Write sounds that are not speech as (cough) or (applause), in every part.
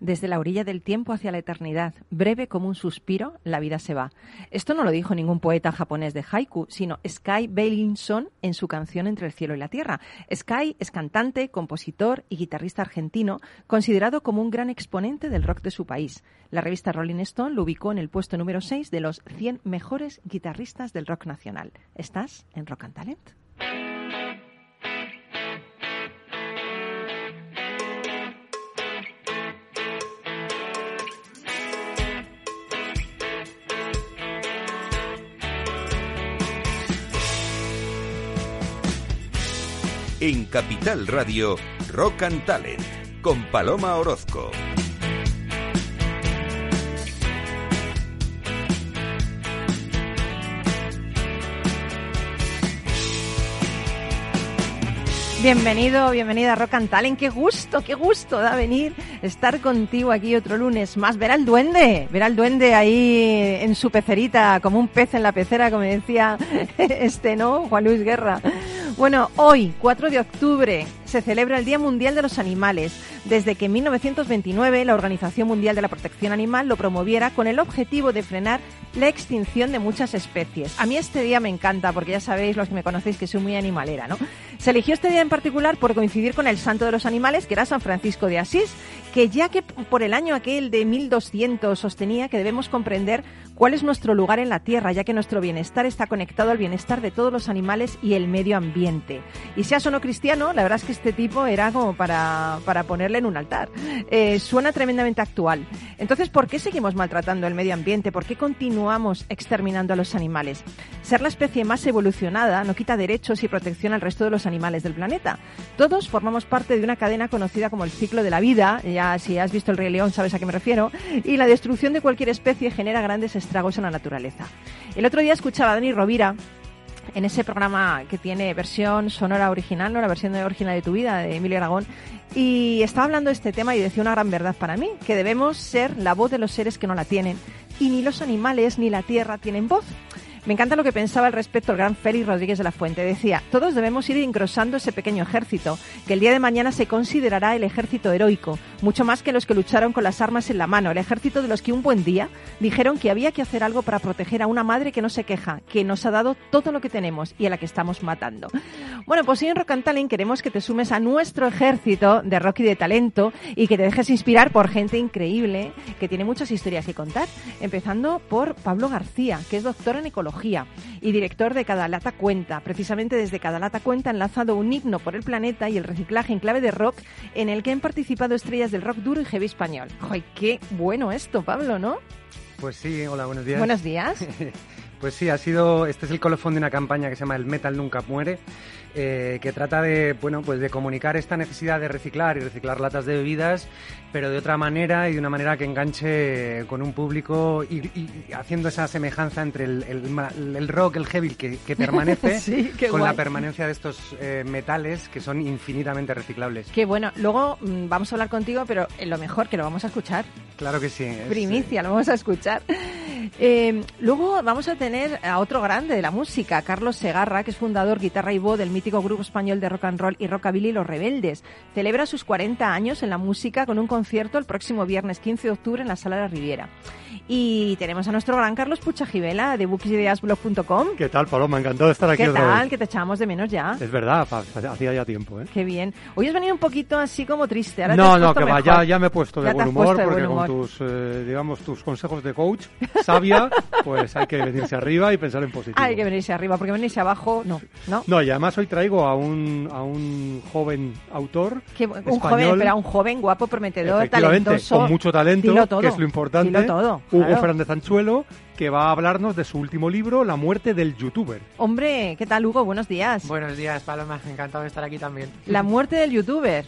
Desde la orilla del tiempo hacia la eternidad, breve como un suspiro, la vida se va. Esto no lo dijo ningún poeta japonés de haiku, sino Sky Bailinson en su canción Entre el cielo y la tierra. Sky es cantante, compositor y guitarrista argentino, considerado como un gran exponente del rock de su país. La revista Rolling Stone lo ubicó en el puesto número 6 de los 100 mejores guitarristas del rock nacional. ¿Estás en Rock and Talent? En Capital Radio, Rock and Talent, con Paloma Orozco. Bienvenido, bienvenida a Rock and Talent. Qué gusto, qué gusto da venir estar contigo aquí otro lunes más. Ver al duende, ver al duende ahí en su pecerita, como un pez en la pecera, como decía (laughs) este, ¿no? Juan Luis Guerra. Bueno, hoy, 4 de octubre, se celebra el Día Mundial de los Animales, desde que en 1929 la Organización Mundial de la Protección Animal lo promoviera con el objetivo de frenar la extinción de muchas especies. A mí este día me encanta porque ya sabéis, los que me conocéis, que soy muy animalera, ¿no? Se eligió este día en particular por coincidir con el santo de los animales, que era San Francisco de Asís, que ya que por el año aquel de 1200 sostenía que debemos comprender cuál es nuestro lugar en la Tierra, ya que nuestro bienestar está conectado al bienestar de todos los animales y el medio ambiente. Y seas o no cristiano, la verdad es que este tipo era como para, para ponerle en un altar. Eh, suena tremendamente actual. Entonces, ¿por qué seguimos maltratando el medio ambiente? ¿Por qué continuamos exterminando a los animales? Ser la especie más evolucionada no quita derechos y protección al resto de los animales del planeta. Todos formamos parte de una cadena conocida como el ciclo de la vida, ya si has visto el Rey León sabes a qué me refiero, y la destrucción de cualquier especie genera grandes en la naturaleza. El otro día escuchaba a Dani Rovira en ese programa que tiene versión sonora original, no la versión original de tu vida, de Emilio Aragón, y estaba hablando de este tema y decía una gran verdad para mí, que debemos ser la voz de los seres que no la tienen, y ni los animales ni la tierra tienen voz. Me encanta lo que pensaba al respecto el gran Félix Rodríguez de la Fuente. Decía, todos debemos ir engrosando ese pequeño ejército, que el día de mañana se considerará el ejército heroico, mucho más que los que lucharon con las armas en la mano, el ejército de los que un buen día dijeron que había que hacer algo para proteger a una madre que no se queja, que nos ha dado todo lo que tenemos y a la que estamos matando. Bueno, pues hoy en Rock queremos que te sumes a nuestro ejército de rock y de talento y que te dejes inspirar por gente increíble que tiene muchas historias que contar, empezando por Pablo García, que es doctor en ecología y director de Cada Lata Cuenta. Precisamente desde Cada Lata Cuenta han lanzado un himno por el planeta y el reciclaje en clave de rock en el que han participado estrellas del rock duro y heavy español. ¡Ay, qué bueno esto, Pablo, ¿no? Pues sí, hola, buenos días. Buenos días. (laughs) pues sí, ha sido, este es el colofón de una campaña que se llama El Metal Nunca Muere, eh, que trata de, bueno, pues de comunicar esta necesidad de reciclar y reciclar latas de bebidas, pero de otra manera y de una manera que enganche con un público y, y haciendo esa semejanza entre el, el, el rock, el heavy que, que permanece (laughs) sí, con guay. la permanencia de estos eh, metales que son infinitamente reciclables. Qué bueno. Luego mmm, vamos a hablar contigo, pero lo mejor que lo vamos a escuchar. Claro que sí. Es, Primicia, lo vamos a escuchar. Eh, luego vamos a tener a otro grande de la música, Carlos Segarra, que es fundador, guitarra y voz del mítico grupo español de rock and roll y rockabilly Los Rebeldes. Celebra sus 40 años en la música con un concierto el próximo viernes 15 de octubre en la Sala de la Riviera. Y tenemos a nuestro gran Carlos Puchajivela de booksideasblog.com. ¿Qué tal, Paloma? Encantado de estar aquí ¿Qué otra tal? vez. Que te echábamos de menos ya. Es verdad, hacía ya tiempo, ¿eh? Qué bien. Hoy has venido un poquito así como triste. Ahora no, te no, que va, ya, ya me he puesto de Ya te buen humor de porque buen humor. con tus, eh, digamos, tus consejos de coach sabia, (laughs) pues hay que venirse arriba y pensar en positivo. Hay que venirse arriba, porque venirse abajo, no. No, No, y además hoy traigo a un, a un joven autor Que- un español, joven, pero un joven guapo, prometedor, talentoso. con mucho talento, todo, que es lo importante. todo, Hugo claro. Fernández Anchuelo, que va a hablarnos de su último libro, La muerte del youtuber. Hombre, ¿qué tal, Hugo? Buenos días. Buenos días, Paloma. Encantado de estar aquí también. La muerte del youtuber.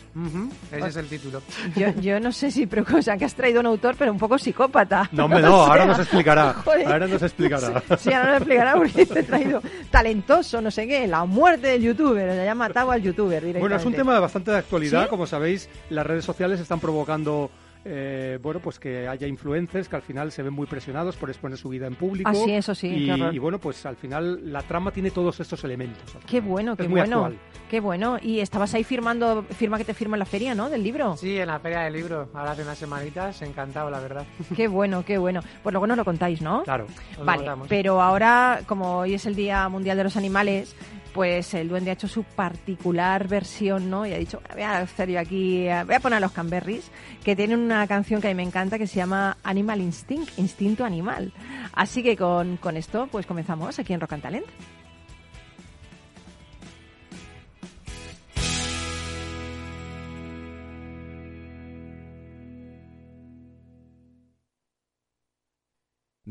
Ese es el título. Yo, yo no sé si, pero o sea, que has traído un autor, pero un poco psicópata. No, hombre, (laughs) O no, sea, ahora nos explicará. joder. Ahora nos explicará. Sí, ahora nos explicará porque te he traído talentoso, no sé qué, la muerte del youtuber, ya ha matado al youtuber directamente. Bueno, es un tema bastante de actualidad. ¿Sí? Como sabéis, las redes sociales están provocando eh, bueno, pues que haya influencers que al final se ven muy presionados por exponer su vida en público. Ah, sí, eso sí, Y, bueno, pues al final la trama tiene todos estos elementos. Qué bueno, qué muy bueno. actual. Qué bueno. Y estabas ahí firmando, firma que te firma en la feria, ¿no? Del libro. Sí, en la feria del libro, ahora hace unas semanitas, encantado, la verdad. (laughs) Qué bueno, qué bueno. Pues luego nos lo contáis, ¿no? Claro. Vale, pero ahora, como hoy es el Día Mundial de los Animales, pues el duende ha hecho su particular versión, ¿no? Y ha dicho, voy a hacer yo aquí, eh, voy a poner a los Canberries, que tienen una canción que a mí me encanta que se llama Animal Instinct, Instinto Animal. Así que con, con esto, pues comenzamos aquí en Rock and Talent.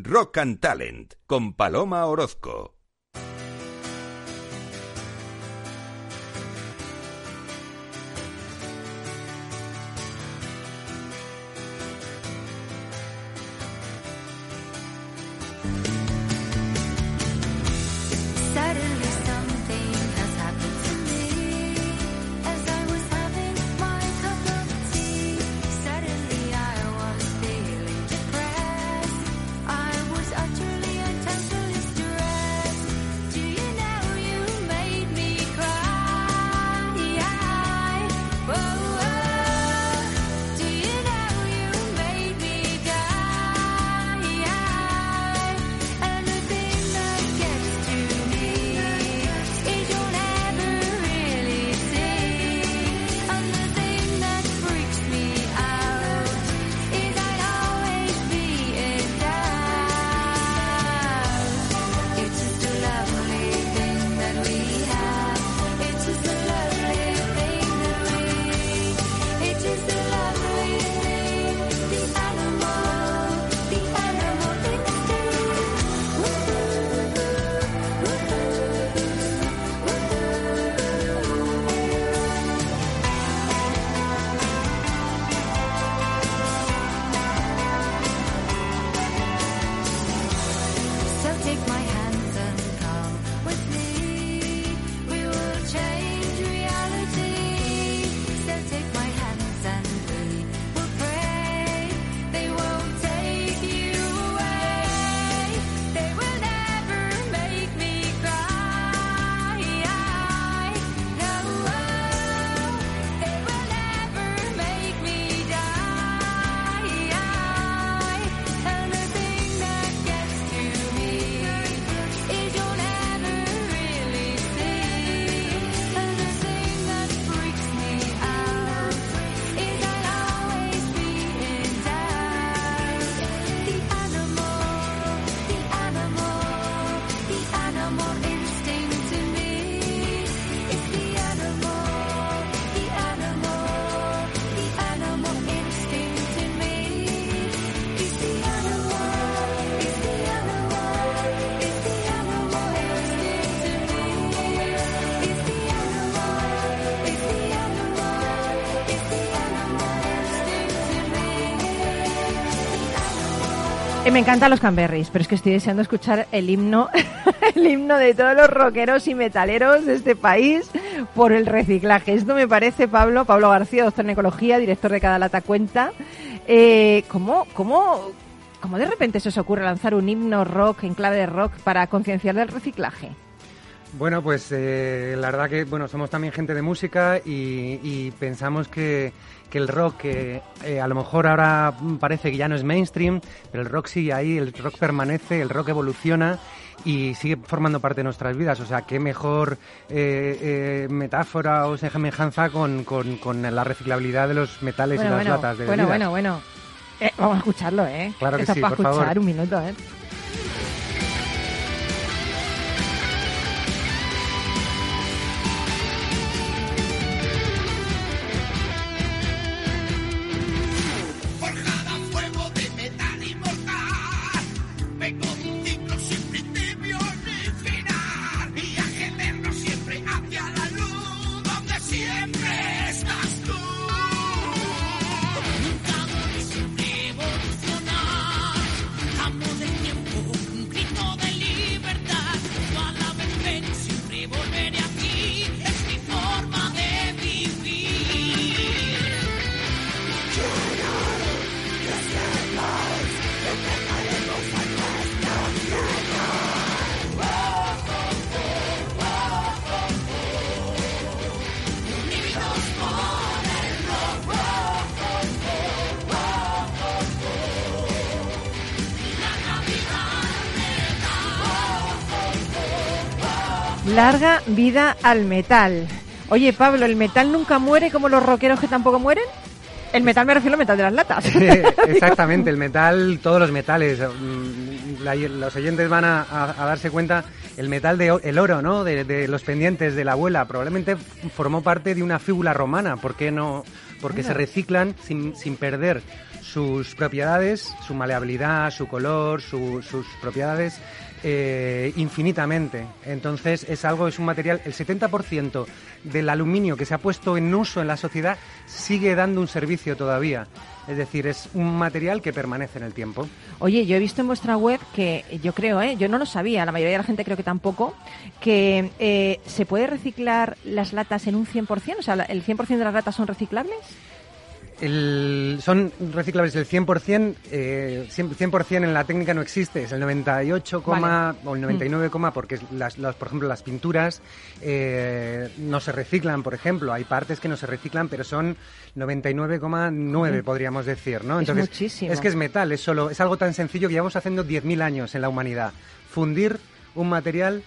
Rock and Talent con Paloma Orozco. Me. Encantan los Canberries, pero es que estoy deseando escuchar el himno, (laughs) el himno de todos los rockeros y metaleros de este país por el reciclaje. Esto me parece, Pablo, Pablo García, doctor en ecología, director de Cada Lata Cuenta. Eh, ¿cómo, cómo, ¿Cómo de repente se os ocurre lanzar un himno rock en clave de rock para concienciar del reciclaje? Bueno, pues eh, la verdad que bueno somos también gente de música y, y pensamos que, que el rock, que eh, a lo mejor ahora parece que ya no es mainstream, pero el rock sigue ahí, el rock permanece, el rock evoluciona y sigue formando parte de nuestras vidas. O sea, qué mejor eh, eh, metáfora o semejanza con, con, con la reciclabilidad de los metales Bueno, y las bueno, latas de bueno, bebidas. bueno, bueno. Eh, vamos a escucharlo, ¿eh? Claro que Esto sí, para por escuchar favor. un minuto, ¿eh? Larga vida al metal. Oye, Pablo, ¿el metal nunca muere como los rockeros que tampoco mueren? El metal me refiero al metal de las latas. Exactamente, el metal, todos los metales. mm, la- los oyentes van a, a- a darse cuenta, el metal de el oro, ¿no? De, de los pendientes de la abuela, probablemente formó parte de una fíbula romana. ¿Por qué no? Porque se reciclan sin, sin perder sus propiedades, su maleabilidad, su color, su- sus propiedades eh, infinitamente. Entonces es algo, es un material, el 70% del aluminio que se ha puesto en uso en la sociedad sigue dando un servicio todavía. Es decir, es un material que permanece en el tiempo. Oye, yo he visto en vuestra web que yo creo, ¿eh? yo no lo sabía, la mayoría de la gente creo que tampoco, que eh, se puede reciclar las latas en un 100%, o sea, el 100% de las latas son reciclables. El- son reciclables el 100%, eh, 100%, 100% en la técnica no existe, es el 98, Vale. o el 99, porque es las, las- por ejemplo las pinturas eh, no se reciclan, por ejemplo, hay partes que no se reciclan, pero son 99,9 podríamos decir, ¿no? Es muchísimo. es que es metal, es solo es algo tan sencillo que llevamos haciendo 10.000 años en la humanidad, fundir un material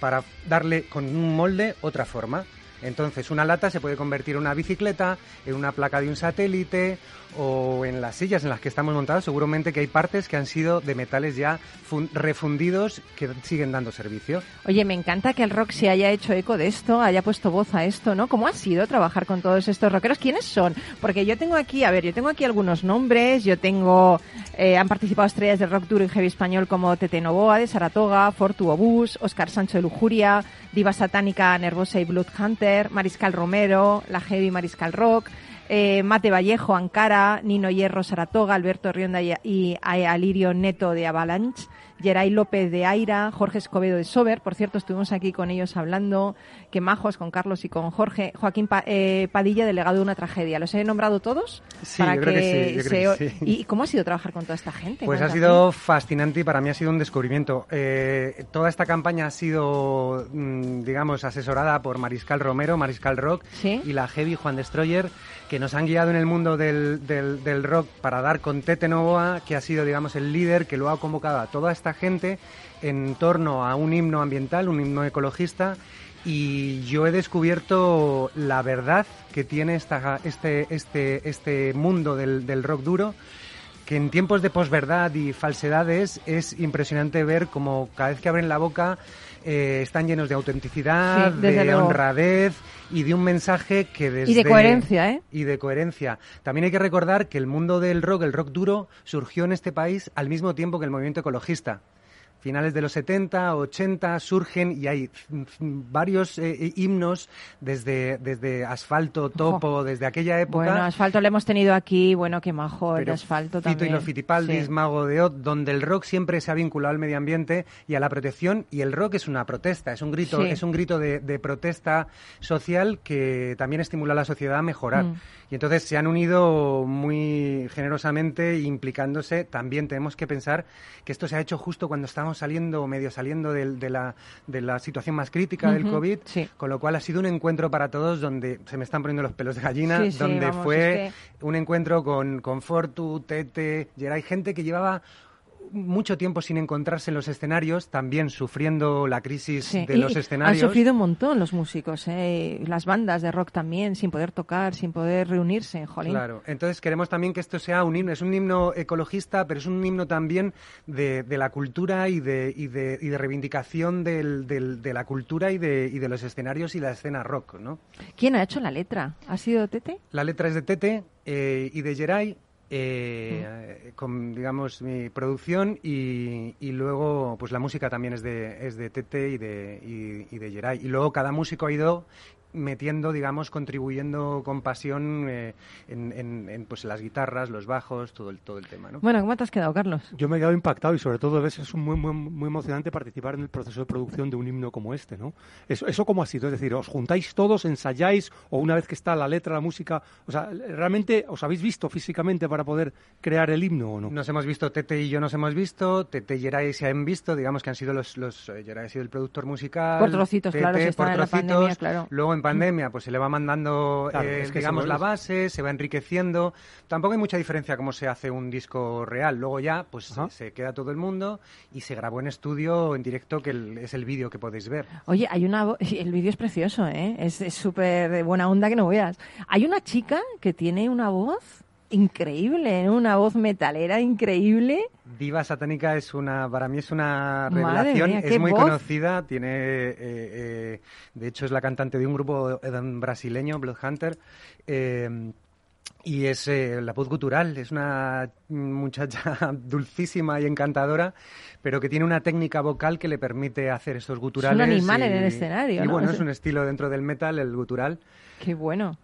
para darle con un molde otra forma. Entonces, una lata se puede convertir en una bicicleta, en una placa de un satélite o en las sillas en las que estamos montados. Seguramente que hay partes que han sido de metales ya fun- refundidos que siguen dando servicio. Oye, me encanta que el rock se haya hecho eco de esto, haya puesto voz a esto, ¿no? ¿Cómo ha sido trabajar con todos estos rockeros? ¿Quiénes son? Porque yo tengo aquí, a ver, yo tengo aquí algunos nombres, yo tengo, eh, han participado estrellas del rock duro y heavy español como Tete Novoa de Saratoga, Fortu Obús, Oscar Sancho de Lujuria, Diva Satánica, Nervosa y Blood Hunter, Mariscal Romero, la heavy Mariscal Rock, eh, Mate Vallejo, Ankara, Nino Hierro, Saratoga, Alberto Rionda y, Alirio Neto de Avalanche, Geray López de Aira, Jorge Escobedo de Sober, por cierto, estuvimos aquí con ellos hablando, que majos, con Carlos y con Jorge, Joaquín Pa- eh, Padilla, delegado de una tragedia. ¿Los he nombrado todos? Sí, yo creo que sí, yo se creo que sí. ¿Y cómo ha sido trabajar con toda esta gente? Pues ha sido fascinante y para mí ha sido un descubrimiento. Eh, toda esta campaña ha sido, mm, digamos, asesorada por Mariscal Romero, Mariscal Rock Sí. y la Heavy Juan Destroyer, que nos han guiado en el mundo del, del- rock para dar con Tete Novoa, que ha sido, digamos, el líder que lo ha convocado a toda esta gente en torno a un himno ambiental, un himno ecologista. Y yo he descubierto la verdad que tiene esta, este, este, este mundo del, del rock duro que en tiempos de posverdad y falsedades es impresionante ver como cada vez que abren la boca eh, están llenos de autenticidad, Sí, de luego. honradez y de un mensaje que desde... Y de coherencia, ¿eh? Y de coherencia. También hay que recordar que el mundo del rock, el rock duro, surgió en este país al mismo tiempo que el movimiento ecologista. Finales de los 70, 80 surgen y hay varios eh, himnos desde, desde Asfalto, Topo, desde aquella época. Bueno, Asfalto lo hemos tenido aquí, bueno, qué majo el Asfalto Fito también. y los Fitipaldis, Sí. Mago de Oz, donde el rock siempre se ha vinculado al medio ambiente y a la protección y el rock es una protesta, es un grito, Sí. es un grito de, de protesta social que también estimula a la sociedad a mejorar. Mm. Y entonces se han unido muy generosamente implicándose. También tenemos que pensar que esto se ha hecho justo cuando estamos saliendo o medio saliendo de, la, de la situación más crítica del COVID, sí. con lo cual ha sido un encuentro para todos donde se me están poniendo los pelos de gallina, Sí, sí, donde vamos, fue es un encuentro con, con Fortu, Tete, Geray, gente que llevaba mucho tiempo sin encontrarse en los escenarios, también sufriendo la crisis Sí, de los escenarios. Han sufrido un montón los músicos, ¿eh? las bandas de rock también, sin poder tocar, sin poder reunirse, jolín. Claro, entonces queremos también que esto sea un himno, es un himno ecologista, pero es un himno también de, de la cultura y de, y de, y de reivindicación del- del- de la cultura y de, y de los escenarios y la escena rock, ¿no? ¿Quién ha hecho la letra? ¿Ha sido Tete? La letra es de Tete eh, y de Geray, eh, con, digamos, mi producción y, y luego, pues la música también es de, es de Tete y de, y, y de Geray. Y luego cada músico ha ido metiendo, digamos, contribuyendo con pasión eh, en, en- en, pues, las guitarras, los bajos, todo el, todo el tema, ¿no? Bueno, ¿cómo te has quedado, Carlos? Yo me he quedado impactado y sobre todo a veces es muy, muy, muy emocionante participar en el proceso de producción de un himno como este, ¿no? Eso, eso cómo ha sido, es decir, os juntáis todos, ensayáis o una vez que está la letra, la música, o sea, realmente os habéis visto físicamente para poder crear el himno o no? Nos hemos visto, Tete y yo nos hemos visto, Tete y Geray se han visto, digamos que han sido los, los eh, Geray ha sido el productor musical. Por trocitos, claro, si Tete por en la trocitos. pandemia, claro. Luego pandemia pues se le va mandando, Claro, eh, es que digamos, la base, se va enriqueciendo. Tampoco hay mucha diferencia cómo se hace un disco real. Luego ya, pues se queda todo el mundo y se grabó en estudio, en directo, que el- es el vídeo que podéis ver. Oye, hay una (laughs) el vídeo es precioso, ¿eh? Es es súper de buena onda que no veas. Hay una chica que tiene una voz increíble, ¿eh? una voz metalera increíble. Diva Satánica es una, para mí es una revelación, mía, es muy voz. conocida, tiene, eh, eh, de hecho es la cantante de un grupo brasileño, Bloodhunter, eh, y es eh, la voz gutural, es una muchacha (laughs) dulcísima y encantadora, pero que tiene una técnica vocal que le permite hacer estos guturales. animal y- en el escenario, Y ¿no? bueno, Es- es un estilo dentro del metal, el gutural. Qué bueno.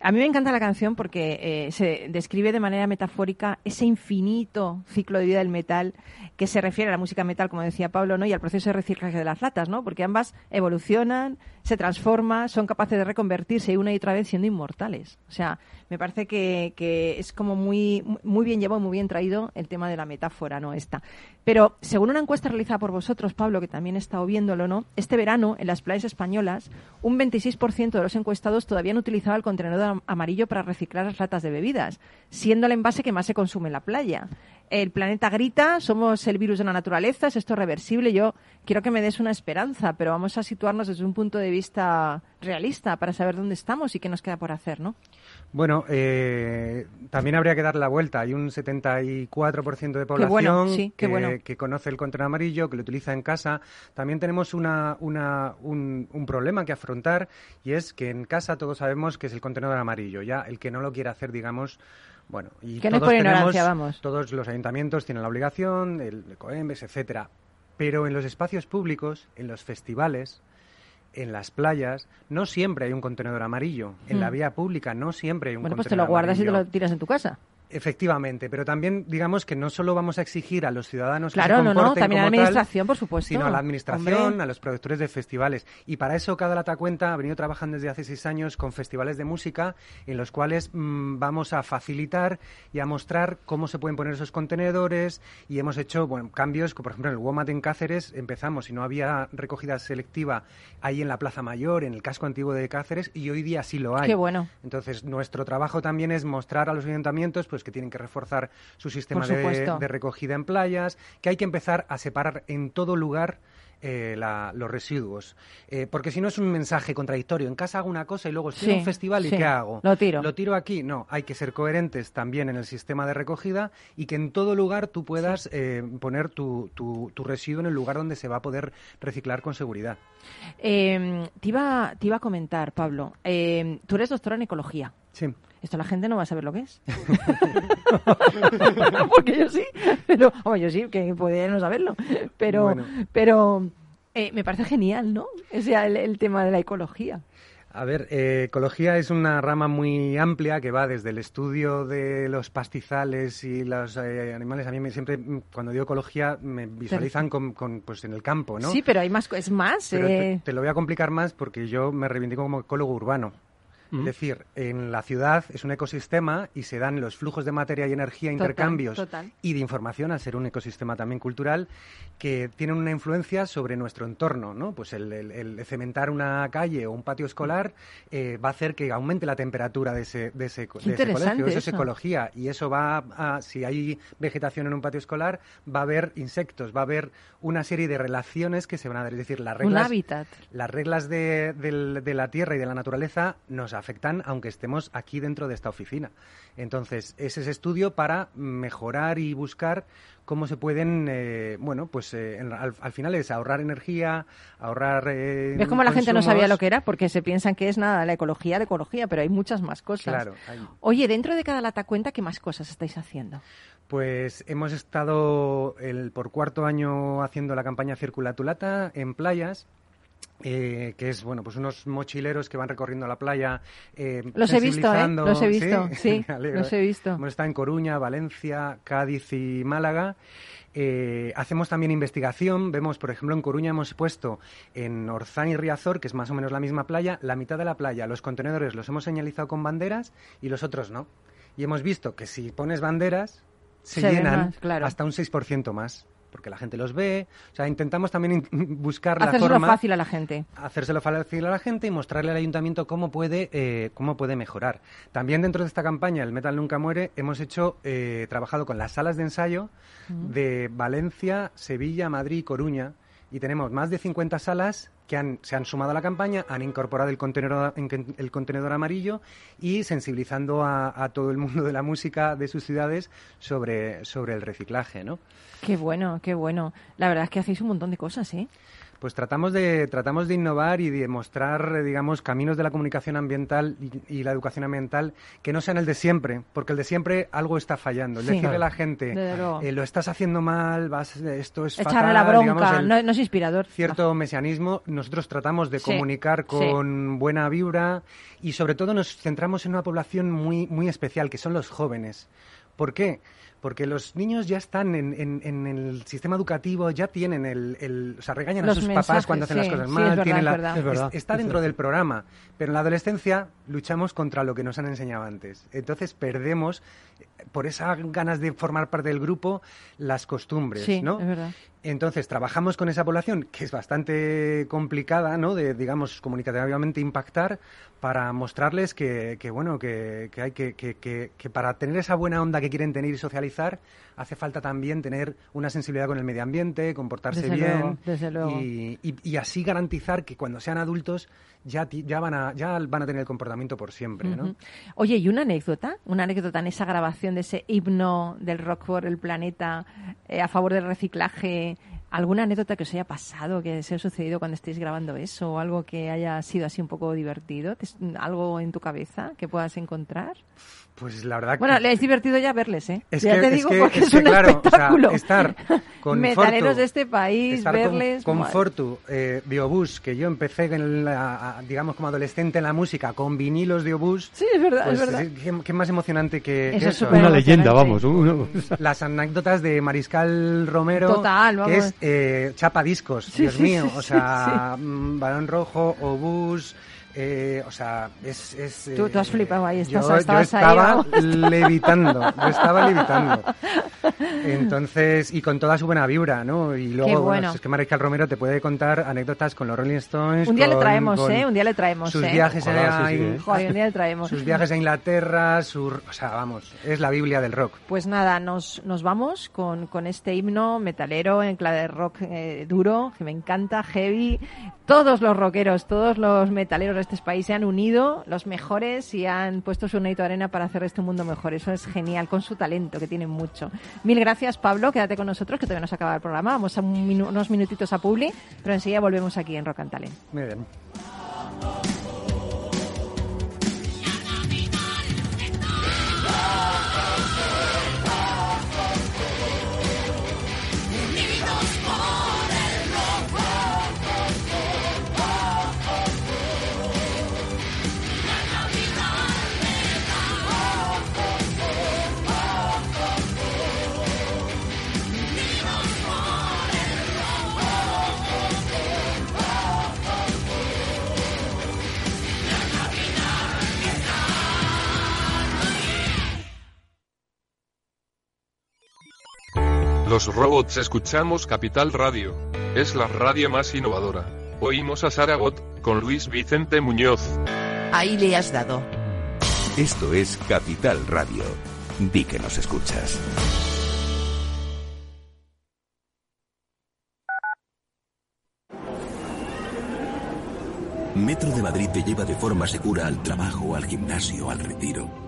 A mí me encanta la canción porque eh, se describe de manera metafórica ese infinito ciclo de vida del metal que se refiere a la música metal, como decía Pablo, ¿no? y al proceso de reciclaje de las latas, ¿no? porque ambas evolucionan, se transforman, son capaces de reconvertirse una y otra vez siendo inmortales. O sea, me parece que, es como muy, muy bien llevado, muy bien traído el tema de la metáfora, ¿no? Esta. Pero según una encuesta realizada por vosotros, Pablo, que también he estado viéndolo, ¿no? Este verano, en las playas españolas, un 26% de los encuestados todavía han utilizado el contenedor am- amarillo para reciclar las latas de bebidas, siendo el envase que más se consume en la playa. El planeta grita, somos el virus de la naturaleza, es esto reversible. Yo quiero que me des una esperanza, pero vamos a situarnos desde un punto de vista realista para saber dónde estamos y qué nos queda por hacer, ¿no? Bueno, eh, también habría que dar la vuelta. Hay un 74% de población bueno, sí, que, bueno. que conoce el contenedor amarillo, que lo utiliza en casa. También tenemos una, una- un, un problema que afrontar y es que en casa todos sabemos que es el contenedor amarillo. Ya el que no lo quiera hacer, digamos, bueno, y Que no es todos ignorancia, tenemos- vamos. Todos los ayuntamientos tienen la obligación, el Ecoembes, etcétera. Pero en los espacios públicos, en los festivales, en las playas, no siempre hay un contenedor amarillo. En Mm. la vía pública no siempre hay un Bueno, pues te contenedor lo guardas y te amarillo. lo tiras en tu casa. Efectivamente, pero también digamos que no solo vamos a exigir a los ciudadanos que Claro, se no, no, comporten también a la tal, administración, por supuesto. sino a la administración, Hombre. a los productores de festivales. Y para eso cada Lata Cuenta ha venido trabajando desde hace seis años con festivales de música en los cuales mm, vamos a facilitar y a mostrar cómo se pueden poner esos contenedores y hemos hecho bueno, cambios, como por ejemplo en el WOMAT en Cáceres empezamos y no había recogida selectiva ahí en la Plaza Mayor, en el casco antiguo de Cáceres y hoy día sí lo hay. Qué bueno. Entonces, nuestro trabajo también es mostrar a los ayuntamientos pues que tienen que reforzar su sistema de, recogida en playas, que hay que empezar a separar en todo lugar eh, la- los residuos. Eh, porque si no es un mensaje contradictorio. En casa hago una cosa y luego estoy en Sí, un festival y sí. ¿qué hago? Lo tiro. Lo tiro aquí. No, hay que ser coherentes también en el sistema de recogida y que en todo lugar tú puedas eh, poner tu, tu- tu residuo en el lugar donde se va a poder reciclar con seguridad. Eh, te, iba, te iba a comentar, Pablo. eh, tú eres doctora en ecología. Sí. Esto la gente no va a saber lo que es. (laughs) Porque yo sí. Pero, yo sí, que podría no saberlo. Pero, Bueno. pero eh, me parece genial, ¿no? O sea, el, el tema de la ecología. A ver, eh, ecología es una rama muy amplia que va desde el estudio de los pastizales y los eh, animales. A mí me, siempre, mm, cuando digo ecología, me visualizan con, con, pues en el campo, ¿no? Sí, pero hay más, es más. Pero te, te lo voy a complicar más porque yo me reivindico como ecólogo urbano. Mm. Es decir, en la ciudad es un ecosistema y se dan los flujos de materia y energía, Total, intercambios total. y de información, al ser un ecosistema también cultural, que tienen una influencia sobre nuestro entorno. ¿no? Pues el, el- el cementar una calle o un patio escolar eh, va a hacer que aumente la temperatura de ese, de ese, de ese colegio. Eso es ecología. Y eso va a, si hay vegetación en un patio escolar, va a haber insectos, va a haber una serie de relaciones que se van a dar. Es decir, las un reglas hábitat. las reglas de, del- de la tierra y de la naturaleza nos afectan aunque estemos aquí dentro de esta oficina. Entonces, es ese estudio para mejorar y buscar cómo se pueden, eh, bueno, pues eh, en- al, al final es ahorrar energía, ahorrar... eh, ¿Ves cómo la gente no sabía lo que era? Porque se piensan que es nada, la ecología de ecología, pero hay muchas más cosas. Claro. hay- Oye, dentro de cada lata cuenta, ¿qué más cosas estáis haciendo? Pues hemos estado el, por cuarto año haciendo la campaña Circula tu lata en playas. Eh, que es bueno pues unos mochileros que van recorriendo la playa eh, Los he visto, ¿eh? Los he visto, sí, (laughs) los he visto. Estado en Coruña, Valencia, Cádiz y Málaga. Eh, hacemos también investigación. Vemos, por ejemplo, en Coruña hemos puesto en Orzán y Riazor, que es más o menos la misma playa, la mitad de la playa, los contenedores los hemos señalizado con banderas y los otros no. Y hemos visto que si pones banderas, se, llenan más, claro. hasta un 6% más. Porque la gente los ve. O sea, intentamos también in- (laughs) buscar la Hacérselo forma fácil a la gente. hacérselo fácil a la gente y mostrarle al ayuntamiento cómo puede, eh, cómo puede mejorar. También dentro de esta campaña, El Metal Nunca Muere, hemos hecho, eh, trabajado con las salas de ensayo de Valencia, Sevilla, Madrid y Coruña. Y tenemos más de 50 salas que han- se han sumado a la campaña, han incorporado el contenedor, en- el contenedor amarillo y sensibilizando a, a todo el mundo de la música de sus ciudades sobre, sobre el reciclaje, ¿no? Qué bueno, qué bueno. La verdad es que hacéis un montón de cosas, ¿eh? Pues tratamos de, tratamos de innovar y de mostrar, eh, digamos, caminos de la comunicación ambiental y, y la educación ambiental que no sean el de siempre, porque el de siempre algo está fallando. El Sí. decirle a la gente, eh, lo estás haciendo mal, vas, esto es Echarle fatal, la bronca, digamos, el- no, no es inspirador. cierto mesianismo, nosotros tratamos de Sí, comunicar sí. con buena vibra y sobre todo nos centramos en una población muy, muy especial, que son los jóvenes. ¿Por qué? Porque los niños ya están en, en- en el sistema educativo, ya tienen el... el- o sea, regañan Los a sus mensajes, papás cuando hacen sí, las cosas sí, mal. es verdad, tienen es la- verdad. Es verdad, está es dentro del programa, pero en la adolescencia luchamos contra lo que nos han enseñado antes. Entonces perdemos, por esas ganas de formar parte del grupo, las costumbres, Sí, ¿no? es verdad. Entonces, trabajamos con esa población que es bastante complicada, ¿no? De, digamos, comunicativamente impactar para mostrarles que, que, bueno, que, que hay que, que, que, que para tener esa buena onda que quieren tener y socializar, hace falta también tener una sensibilidad con el medio ambiente, comportarse Desde bien luego, desde luego. Y, y- y así garantizar que cuando sean adultos ya, ya, van, a, ya van a tener el comportamiento por siempre, ¿no? Oye, ¿y una anécdota? Una anécdota en esa grabación de ese himno del rock por el planeta eh, a favor del reciclaje. ¿Alguna anécdota que os haya pasado, que se haya sucedido cuando estéis grabando eso? ¿O algo que haya sido así un poco divertido? ¿Te- ¿Algo en tu cabeza que puedas encontrar? Pues la verdad que... Bueno, le es divertido ya verles, ¿eh? Es ya que- te es digo que- porque es es, que, un claro, o sea, espectáculo. estar (laughs) con Metaleros Fortu, de este país, estar con- verles... con. Fortu eh, de Obús, que yo empecé, en la- digamos, como adolescente en la música, con vinilos de Obús. Sí, es verdad, pues, es verdad. ¿qué, qué más emocionante que, Eso que es eso? Una leyenda, vamos. uno- (laughs) Las anécdotas de Mariscal Romero, Total, vamos. que es eh, chapa discos, Sí, Dios sí, mío, sí, o sí, sea, mm, Balón Rojo, Obús, eh, o sea, es... es, Tú- tú has eh, flipado ahí, estás- yo, yo estabas ahí, estaba vamos. levitando, yo estaba levitando. (laughs) Entonces, y con toda su buena vibra, ¿no? Y luego, Qué bueno, bueno. es que Mariscal Romero te puede contar anécdotas con los Rolling Stones. Un día le con- traemos, con ¿eh? Un día le traemos, Sus ¿eh? viajes Ojalá, a, sí, sí, ¿eh? Joder, un día le traemos. sus viajes a Inglaterra, su, o sea, vamos, es la Biblia del rock. Pues nada, nos, nos vamos con, con este himno metalero en clave de rock eh, duro, que me encanta, heavy. Todos los rockeros, todos los metaleros este país se han unido, los mejores, y han puesto su de arena para hacer este mundo mejor. Eso es genial, con su talento, que tienen mucho. Mil gracias, Pablo. Quédate con nosotros, que todavía no se acaba el programa. Vamos a un minu- unos minutitos a Publi, pero enseguida volvemos aquí en Rock and Talent. Muy bien. Los robots escuchamos Capital Radio. Es la radio más innovadora. Oímos a Saragot, con Luis Vicente Muñoz. Ahí le has dado. Esto es Capital Radio. Di que nos escuchas. Metro de Madrid te lleva de forma segura al trabajo, al gimnasio, al retiro.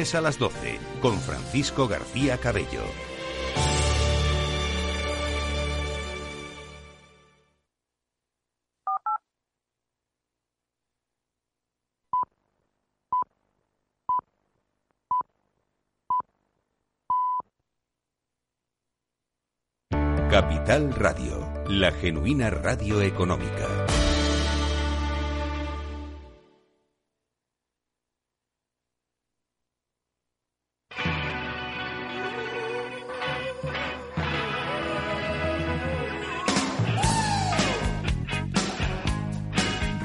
a las 12 con Francisco García Cabello. Capital Radio, la genuina radio económica.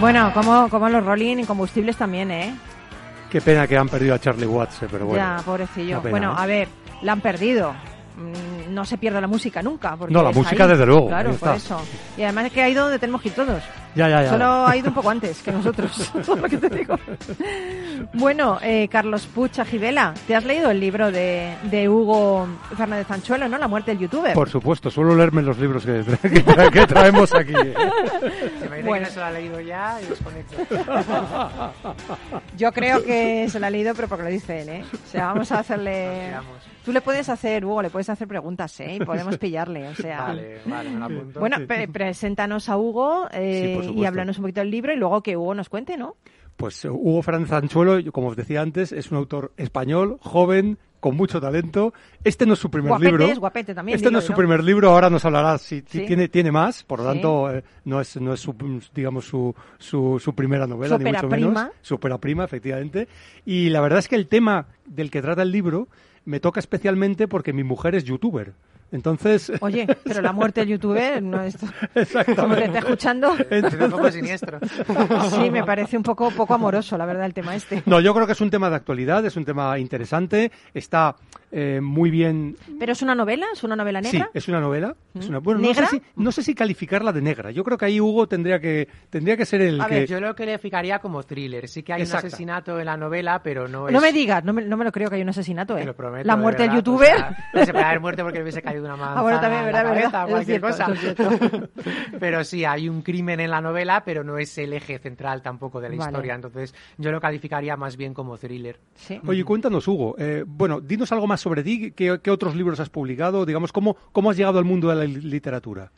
Bueno, como, como los Rolling Incombustibles también, ¿eh? Qué pena que han perdido a Charlie Watts, pero bueno. ya, pobrecillo. pena, bueno, ¿eh? a ver, la han perdido. Mm, No se pierde la música nunca. porque No, la música ahí. desde luego, Claro, por eso. Y además es que ha ido donde tenemos que ir todos. Ya, ya, ya. Solo ha ido un poco antes que nosotros, (laughs) lo que te digo. Bueno, eh, Carlos Pucha Gibela, ¿te has leído el libro de, de Hugo Fernández Anchuelo, no? La muerte del youtuber. Por supuesto, suelo leerme los libros que, (laughs) que tra- que traemos aquí. Se me dice Bueno. que no se lo ha leído ya y desconecto. Yo creo que se la ha leído, pero porque lo dice él, ¿eh? O sea, vamos a hacerle... Tú le puedes hacer, Hugo, le puedes hacer preguntas, ¿eh? Y podemos (laughs) pillarle, o sea... Vale, vale, me lo apunto. Bueno, pre- preséntanos a Hugo eh, Sí, y háblanos un poquito del libro y luego que Hugo nos cuente, ¿no? Pues eh, Hugo Fernández Anchuelo, como os decía antes, es un autor español, joven, con mucho talento. Este no es su primer Guapete, libro. es guapete también, Este no es su primer libro, ahora nos hablará si Sí. tiene, tiene más, por lo Sí. tanto eh, no es, no es su, digamos, su, su, su primera novela, ni mucho ópera-prima. menos. Prima, efectivamente. Y la verdad es que el tema del que trata el libro me toca especialmente porque mi mujer es youtuber. Entonces, (laughs) Oye, pero la muerte del youtuber no es... (laughs) Como te está escuchando, Es un poco siniestro. (laughs) sí, me parece un poco poco amoroso, la verdad, el tema este. No, yo creo que es un tema de actualidad, es un tema interesante, está eh, muy bien ¿Pero es una novela? ¿Es una novela Sí, negra? es una novela. Es ¿Mm? una, bueno, no sé, ¿Negra? si, no sé si calificarla de negra. Yo creo que ahí Hugo tendría que tendría que ser el A que. ver, yo lo calificaría como thriller. Sí que hay Exacto. un asesinato en la novela, pero no es... No me digas, no me, no me lo creo que hay un asesinato, ¿eh? Te lo prometo, la de muerte del verdad, youtuber... o sea, no se puede haber muerto porque hubiese caído una manzana Ah, bueno, también, en la verdad, verdad. cabeza cualquier cierto, cosa. (laughs) pero sí, hay un crimen en la novela, pero no es el eje central tampoco de la Vale. historia. Entonces, yo lo calificaría más bien como thriller. Sí. Oye, cuéntanos, Hugo. eh, bueno, dinos algo más sobre ti. ¿Qué, qué otros libros has publicado? Digamos, ¿cómo, ¿cómo has llegado al mundo de la li- literatura?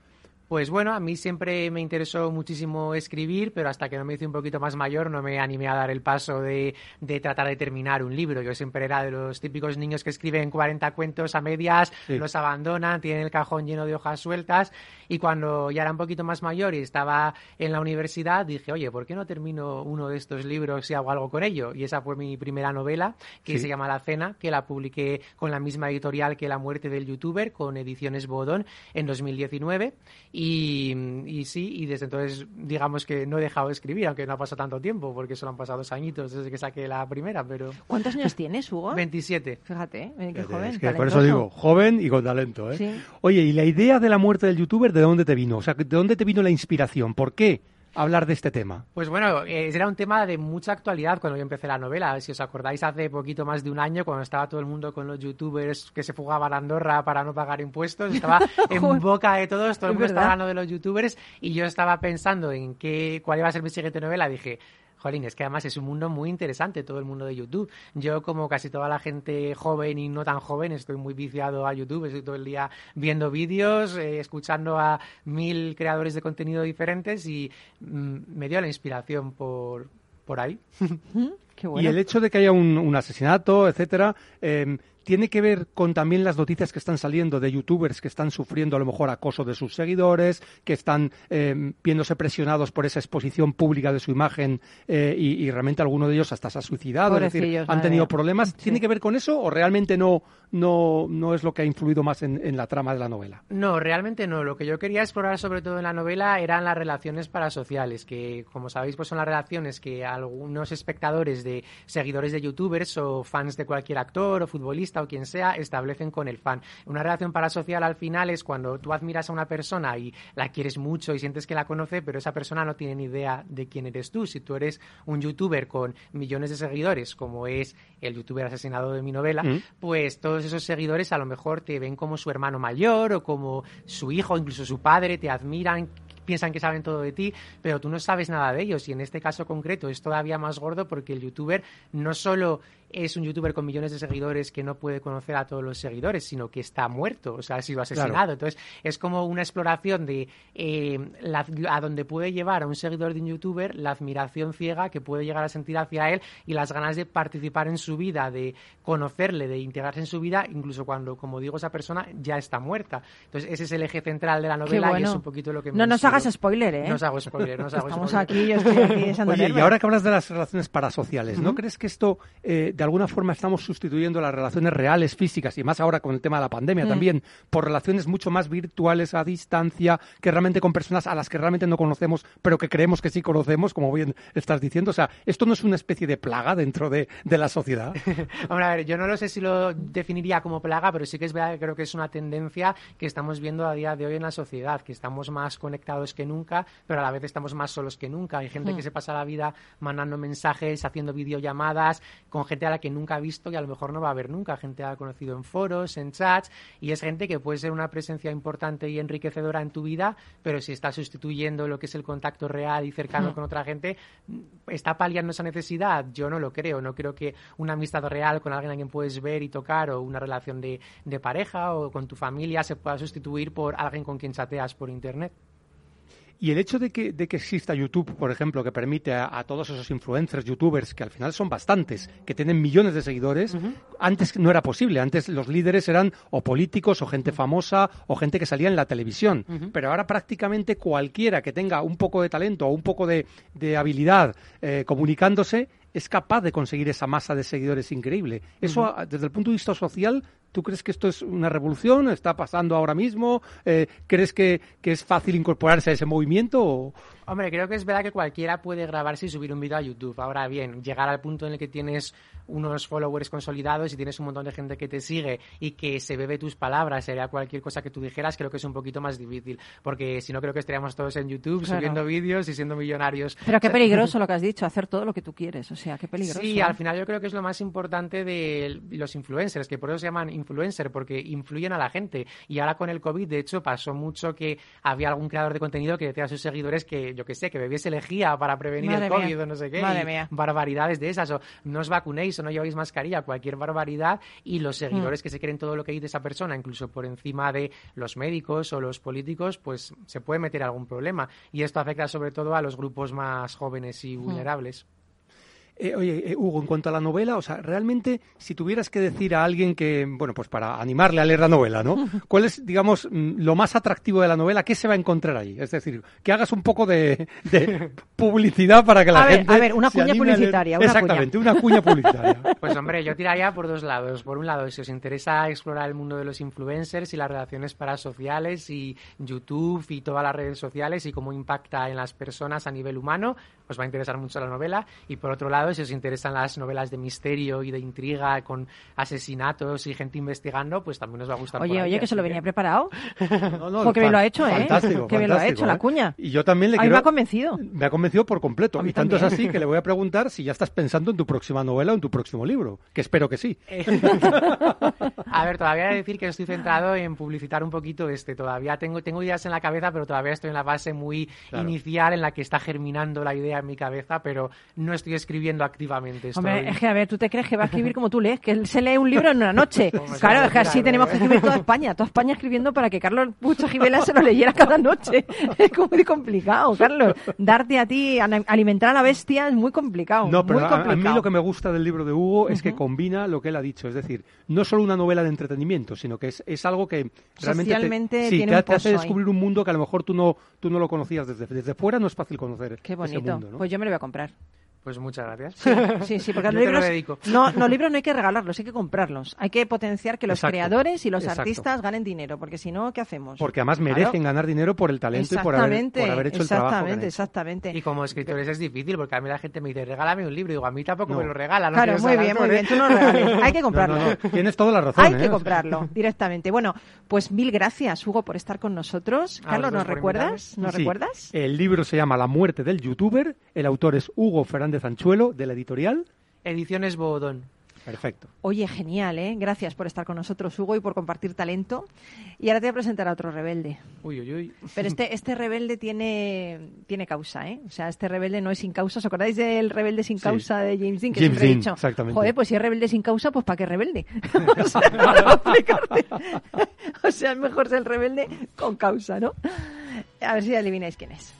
Pues bueno, a mí siempre me interesó muchísimo escribir, pero hasta que no me hice un poquito más mayor no me animé a dar el paso de, de tratar de terminar un libro. Yo siempre era de los típicos niños que escriben 40 cuentos a medias, Sí. los abandonan, tienen el cajón lleno de hojas sueltas y cuando ya era un poquito más mayor y estaba en la universidad dije, oye, ¿por qué no termino uno de estos libros y hago algo con ello? Y esa fue mi primera novela, que Sí. se llama La Cena, que la publiqué con la misma editorial que La muerte del youtuber, con Ediciones Bodón, en 2019. Y, y sí, y desde entonces digamos que no he dejado de escribir, aunque no ha pasado tanto tiempo, porque solo han pasado dos añitos desde que saqué la primera, pero... ¿Cuántos años tienes, Hugo? (laughs) 27. Fíjate, eh, qué Fíjate, joven, es que por eso digo, joven y con talento. ¿eh? Sí. Oye, ¿y la idea de la muerte del youtuber de dónde te vino? O sea, ¿de dónde te vino la inspiración? ¿Por qué hablar de este tema? Pues bueno, eh, era un tema de mucha actualidad cuando yo empecé la novela. Si os acordáis, hace poquito más de un año, cuando estaba todo el mundo con los youtubers que se fugaban a Andorra para no pagar impuestos, estaba (laughs) en boca de todos, todo el Es mundo estaba hablando de los youtubers y yo estaba pensando en qué, cuál iba a ser mi siguiente novela. Dije, Jolín, es que además es un mundo muy interesante, todo el mundo de YouTube. Yo, como casi toda la gente joven y no tan joven, estoy muy viciado a YouTube, estoy todo el día viendo vídeos, eh, escuchando a mil creadores de contenido diferentes y mm, me dio la inspiración por, por ahí. (laughs) Qué Y bueno. el hecho de que haya un, un asesinato, etcétera, eh, tiene que ver con también las noticias que están saliendo de youtubers que están sufriendo a lo mejor acoso de sus seguidores, que están eh, viéndose presionados por esa exposición pública de su imagen eh, y, y realmente alguno de ellos hasta se ha suicidado, es decir, han tenido problemas. Sí. ¿Tiene que ver con eso o realmente no, no, no es lo que ha influido más en, en la trama de la novela? No, realmente no. Lo que yo quería explorar sobre todo en la novela eran las relaciones parasociales, que como sabéis pues son las relaciones que algunos espectadores de seguidores de youtubers o fans de cualquier actor o futbolista o quien sea establecen con el fan. Una relación parasocial al final es cuando tú admiras a una persona y la quieres mucho y sientes que la conoce, pero esa persona no tiene ni idea de quién eres tú. Si tú eres un youtuber con millones de seguidores, como es el youtuber asesinado de mi novela, Mm. pues todos esos seguidores a lo mejor te ven como su hermano mayor o como su hijo, incluso su padre, te admiran, piensan que saben todo de ti, pero tú no sabes nada de ellos. Y en este caso concreto es todavía más gordo porque el youtuber no solo es un youtuber con millones de seguidores que no puede conocer a todos los seguidores, sino que está muerto, o sea, ha sido asesinado. Claro. Entonces, es como una exploración de eh, la- a donde puede llevar a un seguidor de un youtuber la admiración ciega que puede llegar a sentir hacia él y las ganas de participar en su vida, de conocerle, de integrarse en su vida, incluso cuando, como digo, esa persona ya está muerta. Entonces, ese es el eje central de la novela y es un poquito lo que me No nos hagas spoiler, ¿eh? No os hago spoiler, no os hago Estamos spoiler. aquí, yo estoy aquí Oye, y ahora que hablas de las relaciones parasociales, ¿no crees que esto eh, de alguna forma estamos sustituyendo las relaciones reales, físicas, y más ahora con el tema de la pandemia Mm. también, por relaciones mucho más virtuales a distancia, que realmente con personas a las que realmente no conocemos, pero que creemos que sí conocemos, como bien estás diciendo? O sea, ¿esto no es una especie de plaga dentro de, de la sociedad? (laughs) Hombre, a ver, yo no lo sé si lo definiría como plaga, pero sí que es verdad que creo que es una tendencia que estamos viendo a día de hoy en la sociedad, que estamos más conectados que nunca, pero a la vez estamos más solos que nunca. Hay gente que se pasa la vida mandando mensajes, haciendo videollamadas con gente a la que nunca ha visto y a lo mejor no va a ver nunca, gente ha conocido en foros, en chats, y es gente que puede ser una presencia importante y enriquecedora en tu vida, pero si está sustituyendo lo que es el contacto real y cercano con otra gente, ¿está paliando esa necesidad? Yo no lo creo. No creo que una amistad real con alguien a quien puedes ver y tocar o una relación de, de pareja o con tu familia se pueda sustituir por alguien con quien chateas por internet. Y el hecho de que, de que exista YouTube, por ejemplo, que permite a, a todos esos influencers, youtubers, que al final son bastantes, que tienen millones de seguidores, antes no era posible. Antes los líderes eran o políticos, o gente famosa, o gente que salía en la televisión. Pero ahora prácticamente cualquiera que tenga un poco de talento o un poco de, de habilidad eh, comunicándose es capaz de conseguir esa masa de seguidores increíble. Eso, desde el punto de vista social, ¿tú crees que esto es una revolución? ¿Está pasando ahora mismo? Eh, ¿Crees que, que es fácil incorporarse a ese movimiento? o- Hombre, creo que es verdad que cualquiera puede grabarse y subir un vídeo a YouTube. Ahora bien, llegar al punto en el que tienes unos followers consolidados y tienes un montón de gente que te sigue y que se bebe tus palabras, sería cualquier cosa que tú dijeras, creo que es un poquito más difícil. Porque si no, creo que estaríamos todos en YouTube Claro. subiendo vídeos y siendo millonarios. Pero qué (laughs) peligroso lo que has dicho, hacer todo lo que tú quieres. O sea, qué peligroso. Sí, al final yo creo que es lo más importante de los influencers, que por eso se llaman influencer, porque influyen a la gente. Y ahora con el COVID, de hecho, pasó mucho que había algún creador de contenido que decía a sus seguidores que, yo qué sé, que bebiese lejía para prevenir Madre el mía. COVID o no sé qué. Madre mía. Barbaridades de esas, o no os vacunéis o no lleváis mascarilla, cualquier barbaridad. Y los Mm. seguidores que se creen todo lo que dice esa persona, incluso por encima de los médicos o los políticos, pues se puede meter algún problema. Y esto afecta sobre todo a los grupos más jóvenes y vulnerables. Eh, oye, eh, Hugo, en cuanto a la novela, o sea, realmente, si tuvieras que decir a alguien que, bueno, pues para animarle a leer la novela, ¿no? (laughs) ¿Cuál es, digamos, mm, lo más atractivo de la novela? ¿Qué se va a encontrar ahí? Es decir, que hagas un poco de, de (laughs) publicidad para que la A ver, gente. a ver, una cuña publicitaria, una cuña. Exactamente, una cuña publicitaria. (laughs) Pues hombre, yo tiraría por dos lados. Por un lado, si os interesa explorar el mundo de los influencers y las relaciones parasociales y YouTube y todas las redes sociales y cómo impacta en las personas a nivel humano, os va a interesar mucho la novela. Y por otro lado, si os interesan las novelas de misterio y de intriga con asesinatos y gente investigando, pues también os va a gustar. Oye, por ahí, oye, que se lo venía preparado. No, no, Porque bien lo ha hecho, ¿eh? Fantástico, Que bien lo ha hecho, la ¿eh? cuña. Y yo también le A mí quiero... me ha convencido. Me ha convencido por completo. A mí Y tanto es así que le voy a preguntar si ya estás pensando en tu próxima novela o en tu próximo libro. Que espero que sí. Eh, (laughs) A ver, todavía he de decir que estoy centrado en publicitar un poquito este. Todavía tengo, tengo ideas en la cabeza, pero todavía estoy en la fase muy Claro. inicial en la que está germinando la idea en mi cabeza, pero no estoy escribiendo activamente. Estoy... Hombre, es que a ver, tú te crees que va a escribir como tú lees, que él se lee un libro en una noche. (laughs) Claro, es que así tenemos que escribir toda España, toda España escribiendo para que Carlos Pucha Gibela se lo leyera cada noche. (laughs) Es como muy complicado, Carlos. Darte a ti, alimentar a la bestia es muy complicado. No, pero muy a, a mí lo que me gusta del libro de Hugo es que combina lo que él ha dicho. Es decir, no solo una novela de entretenimiento, sino que es, es algo que realmente Socialmente te, sí, tiene te, un te hace ahí. descubrir un mundo que a lo mejor tú no, tú no lo conocías desde, desde fuera. No es fácil conocer Qué ese bonito. mundo. Pues yo me lo voy a comprar. Pues muchas gracias. Sí, sí, sí, porque (laughs) los lo libros, no, los libros no hay que regalarlos, hay que comprarlos. Hay que potenciar que los Exacto, creadores y los exacto. artistas ganen dinero, porque si no, ¿qué hacemos? Porque además Claro. merecen ganar dinero por el talento y por haber, Exactamente, por haber hecho el trabajo. exactamente, exactamente. Y como escritores es difícil, porque a mí la gente me dice, regálame un libro. Y digo, a mí tampoco No. me lo regalan. no Claro, muy bien, muy bien. ¿eh? Tú no (laughs) regales. Hay que comprarlo. no, Tienes toda la razón. Hay ¿eh? que comprarlo (laughs) directamente. Bueno, pues mil gracias, Hugo, por estar con nosotros. Carlos, ¿nos recuerdas? ¿Nos Sí. recuerdas? El libro se llama La muerte del youtuber. El autor es Hugo Fernández Anchuelo, de la editorial. Ediciones Bodón. Perfecto. Oye, genial, ¿eh? Gracias por estar con nosotros, Hugo, y por compartir talento. Y ahora te voy a presentar a otro rebelde. Uy, uy, uy. Pero este, (laughs) este rebelde tiene, tiene causa, ¿eh? O sea, este rebelde no es sin causa. ¿Os acordáis del rebelde sin Sí. causa de James Dean? Que James siempre he Dean, dicho, exactamente. joder, pues si es rebelde sin causa, pues ¿para qué rebelde? (laughs) sea, (laughs) o sea, es mejor ser rebelde con causa, ¿no? A ver si adivináis quién es.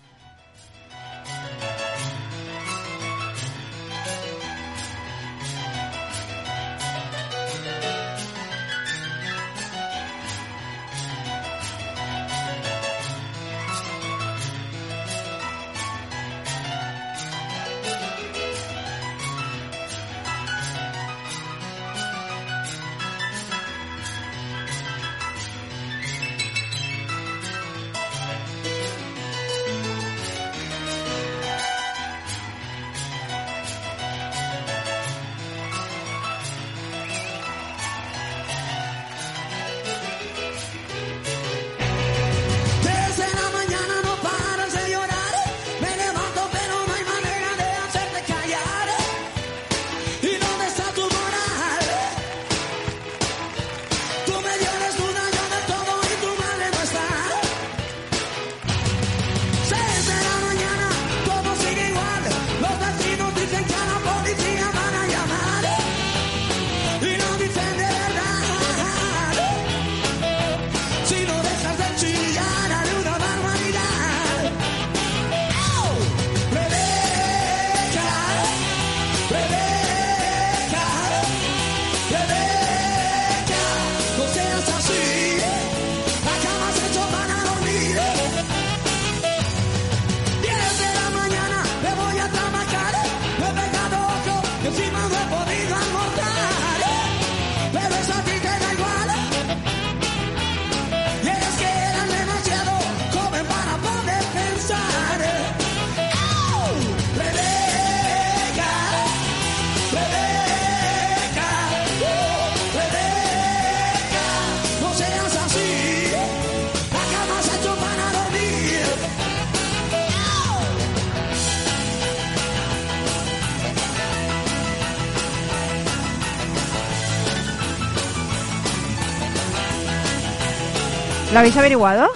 ¿Lo habéis averiguado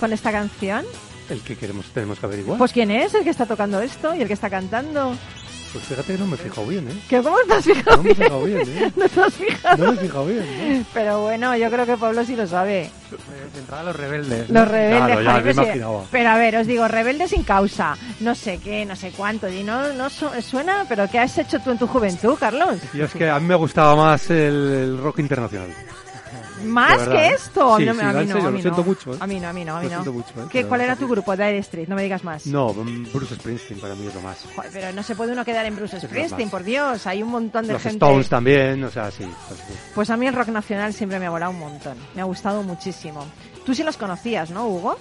con esta canción? El que queremos, tenemos que averiguar. Pues quién es el que está tocando esto y el que está cantando. Pues fíjate que no me he fijado bien, ¿eh? ¿Que ¿Cómo te has fijado No me he bien? fijado bien, ¿eh? (laughs) No te has fijado. No me he fijado bien, Pero bueno, yo creo que Pablo sí lo sabe. Eh, De entrada los rebeldes. ¿no? Los rebeldes, Claro, ya me imaginaba. Pero a ver, os digo, rebeldes sin causa, no sé qué, no sé cuánto, y no, no su- suena, pero ¿qué has hecho tú en tu juventud, Carlos? ¿eh? Y es que a mí me gustaba más el, el rock internacional. ¿Más que esto? Sí, no, sí, a mí no, serio, a lo mí siento no. mucho, ¿eh? A mí no, a mí no, a mí Lo no. siento mucho, ¿eh? ¿Qué, ¿Cuál era tu grupo? Dire Street, no me digas más. No, mm, Bruce Springsteen para mí es lo más. Joder, pero no se puede uno quedar en Bruce Springsteen, por Dios, hay un montón de Los gente. Stones también, o sea, sí. pues sí. Pues a mí el rock nacional siempre me ha volado un montón, me ha gustado muchísimo. Tú sí los conocías, ¿no, Hugo?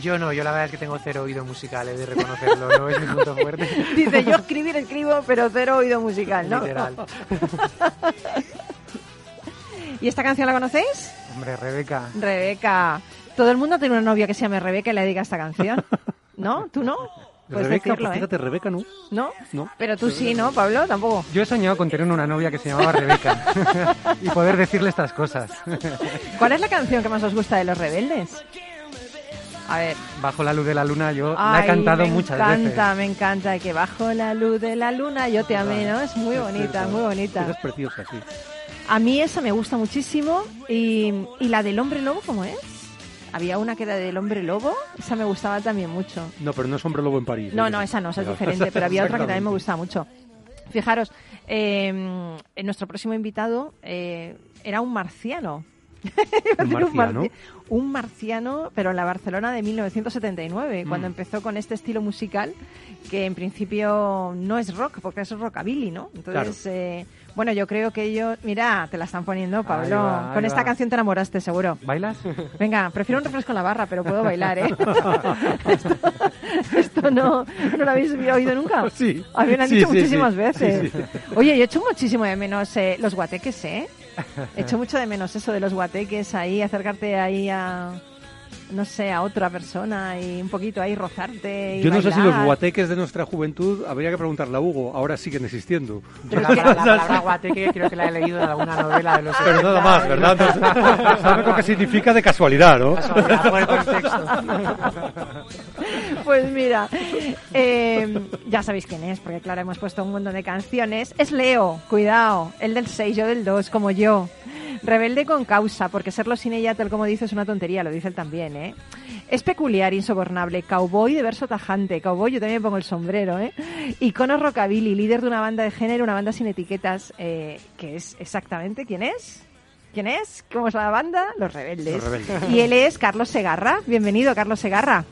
Yo no, yo la verdad es que tengo cero oído musical, he de reconocerlo, no es mi (laughs) punto fuerte. Dice, yo escribir escribo, pero cero oído musical, ¿no? Literal. (laughs) ¿Y esta canción la conocéis? Hombre, Rebeca. Rebeca. Todo el mundo tiene una novia que se llame Rebeca y le diga esta canción. (laughs) ¿No? ¿Tú no? Puedes Rebeca, decirlo, pues ¿eh? fíjate, Rebeca no. ¿No? No. Pero tú sí, ¿no, Pablo? Tampoco. Yo he soñado con tener una novia que se llamaba Rebeca (laughs) y poder decirle estas cosas. (laughs) ¿Cuál es la canción que más os gusta de Los Rebeldes? A ver. Bajo la luz de la luna yo la Ay, he cantado me muchas encanta, veces. me encanta que bajo la luz de la luna yo te amé, ¿no? Es muy Es bonita, cierto. muy bonita. Es preciosa, sí. A mí esa me gusta muchísimo y, y la del hombre lobo, ¿cómo es? Había una que era del hombre lobo, esa me gustaba también mucho. No, pero no es Hombre Lobo en París. No, ¿eh? no, esa no, esa es diferente, pero había otra que también me gustaba mucho. Fijaros, eh, en nuestro próximo invitado eh, era un marciano. (laughs) Un marciano. marci- un marciano, pero en la Barcelona de 1979, cuando Mm. empezó con este estilo musical, que en principio no es rock, porque es rockabilly, ¿no? Entonces, eh, bueno, yo creo que ellos... Mira, te la están poniendo, Pablo. va, ahí con esta va. canción te enamoraste, seguro. ¿Bailas? Venga, prefiero un refresco en la barra, pero puedo bailar, ¿eh? (laughs) esto, esto no, no lo habéis oído nunca. (laughs) Sí. A mí me lo han Sí, dicho sí, muchísimas sí. veces. Oye, yo echo muchísimo de menos eh, los guateques, ¿eh? Echo mucho de menos eso de los guateques ahí, acercarte ahí a, no sé, a otra persona y un poquito ahí rozarte. Y Yo no sé si los guateques de nuestra juventud, habría que preguntarle a Hugo, ahora siguen existiendo. Yo la, la palabra guateque creo que la he leído en alguna novela de los Pero nada más, ¿verdad? No sé- ¿Sabes lo que significa de casualidad, no? Casualidad por el contexto. (laughs) Pues mira, eh, ya sabéis quién es, porque claro, hemos puesto un montón de canciones. Es Leo, cuidado, el del 6, yo del 2, como yo. Rebelde con causa, porque serlo sin ella, tal como dice, es una tontería, lo dice él también, ¿eh? Es peculiar, insobornable, cowboy de verso tajante, cowboy, yo también pongo el sombrero, ¿eh? Icono rockabilly, líder de una banda de género, una banda sin etiquetas, eh, que es exactamente, ¿quién es? ¿Quién es? ¿Cómo es la banda? Los Rebeldes. Los Rebeldes. Y él es Carlos Segarra. Bienvenido, Carlos Segarra.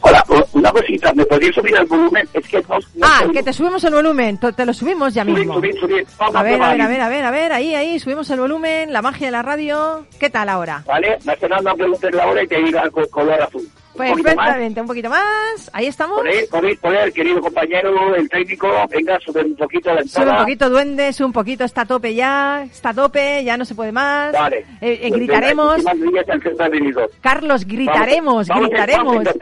Hola, una cosita, ¿me podéis subir el volumen? Es que no... no Ah, que te subimos el volumen, te lo subimos ya Subid, mismo. subid, subid. Vamos A ver, a ver, a ver, a ver, a ver, ahí, ahí, subimos el volumen, la magia de la radio. ¿Qué tal ahora? ¿Vale? Nacional no preguntes la hora y te diga con color azul. Perfectamente, un poquito más. Ahí estamos. Poner, poner, poner, querido compañero, el técnico, venga, sube un poquito la Sube un entrada. poquito duende, sube un poquito, está a tope ya, está a tope, ya no se puede más. Vale. Eh, eh, Pues gritaremos. venga. Carlos, gritaremos, Vamos, gritaremos. vamos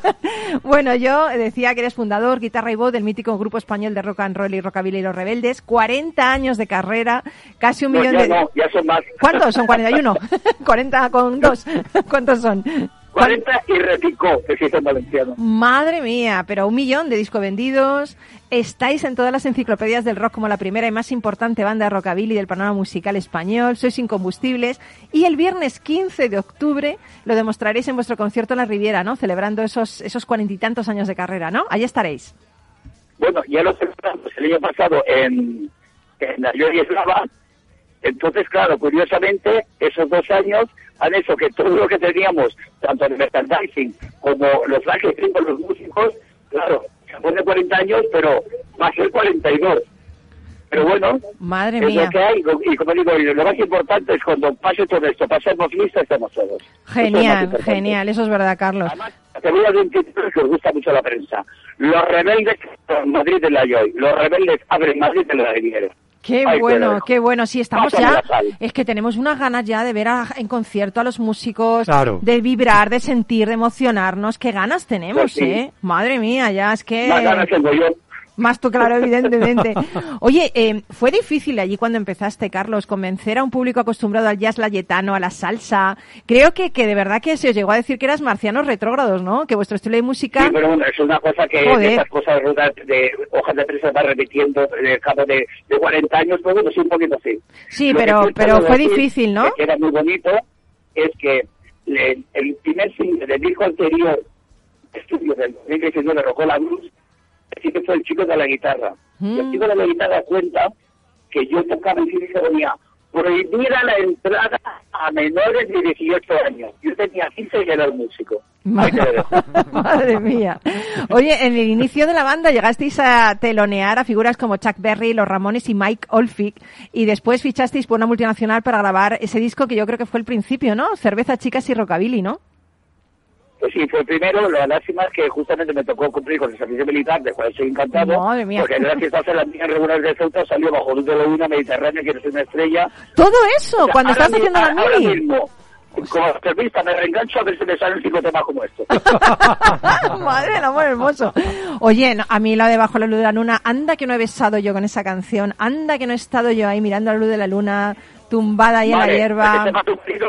(laughs) bueno, yo decía que eres fundador, guitarra y voz del mítico grupo español de rock and roll y rockabilly y los rebeldes. 40 años de carrera, casi un No, millón ya de... no, ya son más. ¿Cuántos? Son 41. 40 (laughs) (laughs) con dos. ¿Cuántos son? 40 y repicó, dice en valenciano. Madre mía, pero un millón de discos vendidos. Estáis en todas las enciclopedias del rock como la primera y más importante banda de rockabilly del panorama musical español. Sois incombustibles. Y el viernes 15 de octubre lo demostraréis en vuestro concierto en la Riviera, ¿no? Celebrando esos esos cuarenta y tantos años de carrera, ¿no? Allí estaréis. Bueno, ya lo celebramos el año pasado en, en la. Entonces, claro, curiosamente, esos dos años han hecho que todo lo que teníamos, tanto el merchandising como los marketing con los músicos, claro, se pone 40 años, pero va a ser 42. Pero bueno, Madre es mía. lo que hay. Y como digo, lo más importante es cuando pase todo esto, pasemos lista, estamos todos. Eso es Genial, genial. Eso es verdad, Carlos. Además, te voy a decir un título que os gusta mucho la prensa. Los rebeldes Madrid de la Joy. Los rebeldes abren Madrid de la Riviera. Qué Ahí bueno, qué bueno. Sí, estamos Pásame ya. Es que tenemos unas ganas ya de ver a- en concierto a los músicos, Claro. de vibrar, de sentir, de emocionarnos. Qué ganas tenemos, Pues sí. ¿eh? Madre mía, ya es que. Ganas tengo yo. Más tú, claro, evidentemente. Oye, eh, ¿fue difícil allí cuando empezaste, Carlos, convencer a un público acostumbrado al jazz layetano, a la salsa? Creo que, que de verdad que se os llegó a decir que eras marcianos retrógrados, ¿no? Que vuestro estilo de música... Sí, pero bueno, es una cosa que Joder. esas cosas de hojas de prensa va repitiendo en el cabo de, de 40 años, pues bueno, sí, un poquito así. Sí, Lo pero, pero fue difícil, ¿no? Que era muy bonito, es que le- el primer single del disco anterior, estudio del 2019, Rocola Blues, sí que fue el chico de la guitarra. Y el Mm. chico de la guitarra cuenta que yo tocaba y se ponía prohibida la entrada a menores de 18 años. Yo tenía 15 y era el músico. (laughs) Madre mía. Oye, en el inicio de la banda llegasteis a telonear a figuras como Chuck Berry, Los Ramones y Mike Oldfield y después fichasteis por una multinacional para grabar ese disco que yo creo que fue el principio, ¿no? Cerveza, chicas y rockabilly, ¿no? Pues sí, fue el primero. La lástima es que justamente me tocó cumplir con el servicio militar, de cual estoy encantado. Madre mía. Porque gracias a hacer las líneas regulares de Ceuta salió bajo luz de la luna Mediterránea, que eres una estrella. Todo eso, O sea, cuando ahora mi- haciendo la ahora mini. mismo, como entrevista, me reengancho a ver si me salen cinco temas como estos. (laughs) Madre del amor hermoso. Oye, no, a mí la de Bajo la luz de la luna, anda que no he besado yo con esa canción, anda que no he estado yo ahí mirando la luz de la luna, tumbada ahí en la hierba. (laughs) Ese tema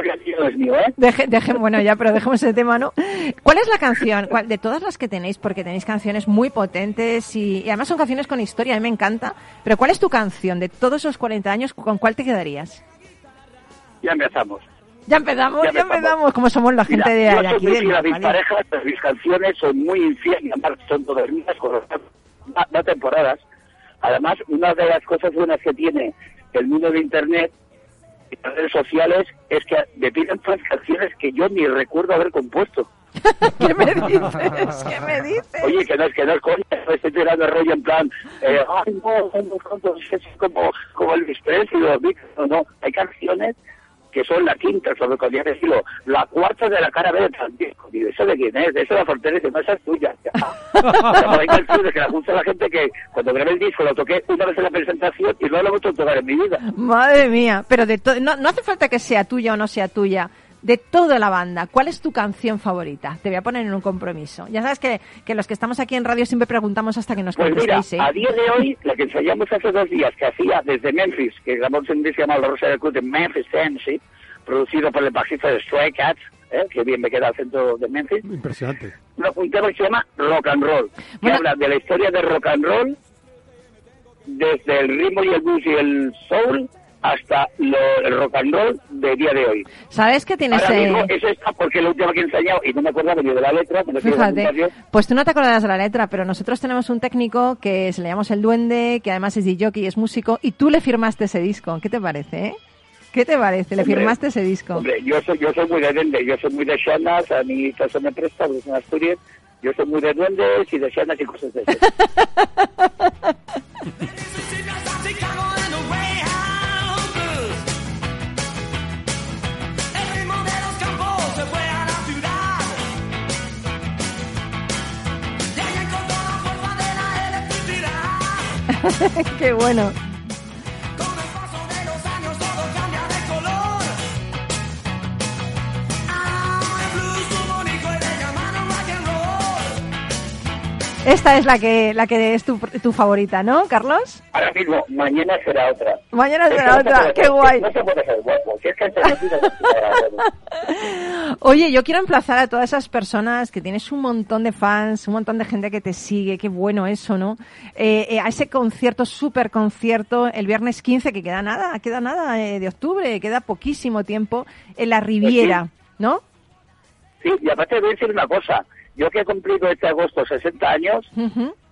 que aquí no es mío, ¿eh? Deje, deje- bueno, ya, pero dejemos ese tema, ¿no? ¿Cuál es la canción? ¿Cuál- de todas las que tenéis, porque tenéis canciones muy potentes y, y además son canciones con historia, a mí me encanta, pero ¿cuál es tu canción de todos esos 40 años? ¿Con cuál te quedarías? Ya empezamos. Ya empezamos, Ya ya, empezamos. como somos la gente Mira, de, de aquí. mis parejas, mis canciones son muy infieles, y además son todas mías, con no temporadas. Además, una de las cosas buenas que tiene el mundo de Internet y las redes sociales es que me piden canciones que yo ni recuerdo haber compuesto. ¿Qué me dices? ¿Qué me dices? Oye, que no es que no es coña, no estoy tirando el rollo en plan, eh, ay, no, no, no, no, es como, como Presley Beatles, no, no, hay canciones que son la quinta, sobre podría decirlo, la cuarta de la cara B de tal disco. Digo, ¿eso de quién es? Eso de la Fortaleza, no, esa es tuya. Ya. O sea, hay canciones que la gusta la gente que cuando grabé el disco lo toqué una vez en la presentación y no lo he vuelto a tocar en mi vida. Madre mía, pero de to- no, no hace falta que sea tuya o no sea tuya. De toda la banda, ¿cuál es tu canción favorita? Te voy a poner en un compromiso. Ya sabes que, que los que estamos aquí en radio siempre preguntamos hasta que nos Pues mira, ¿eh? a día de hoy, la que ensayamos hace dos días, que hacía desde Memphis, que grabamos un disco llamado La Rosa del Cruz de Memphis, Tennessee, producido por el bajista de Stray Cats, ¿eh? que bien me queda al centro de Memphis, Impresionante. un tema que se llama Rock and Roll, que Bueno. habla de la historia de rock and roll, desde el ritmo y el blues y el soul hasta lo- el rock and roll de día de hoy. ¿Sabes que tienes... Ahora mismo eh, es esta porque es la última que he ensayado y no me acordaba ni de la letra, quiero Fíjate, pues tú no te acordarás de la letra, pero nosotros tenemos un técnico que se le llamamos el Duende, que además es DJ y es músico, y tú le firmaste ese disco. ¿Qué te parece, eh? ¿Qué te parece? Le Hombre, firmaste ese disco. Hombre, yo soy, yo soy muy de duende, yo soy muy de shanas, a mí eso me presta, porque es en Asturias, yo soy muy de duendes y de shanas y cosas de esas. (laughs) (laughs) Qué bueno. Esta es la que, la que es tu, tu favorita, ¿no, Carlos? Ahora mismo, mañana será otra. Mañana será otra, qué ser- guay. No se puede ser guapo, si es que antes de vida no Oye, yo quiero emplazar a todas esas personas que tienes un montón de fans, un montón de gente que te sigue, qué bueno eso, ¿no? Eh, eh, a ese concierto, súper concierto, el viernes 15, que queda nada, queda nada eh, de octubre, queda poquísimo tiempo, en la Riviera, ¿no? Sí, y aparte voy a decir una cosa, yo que he cumplido este agosto 60 años,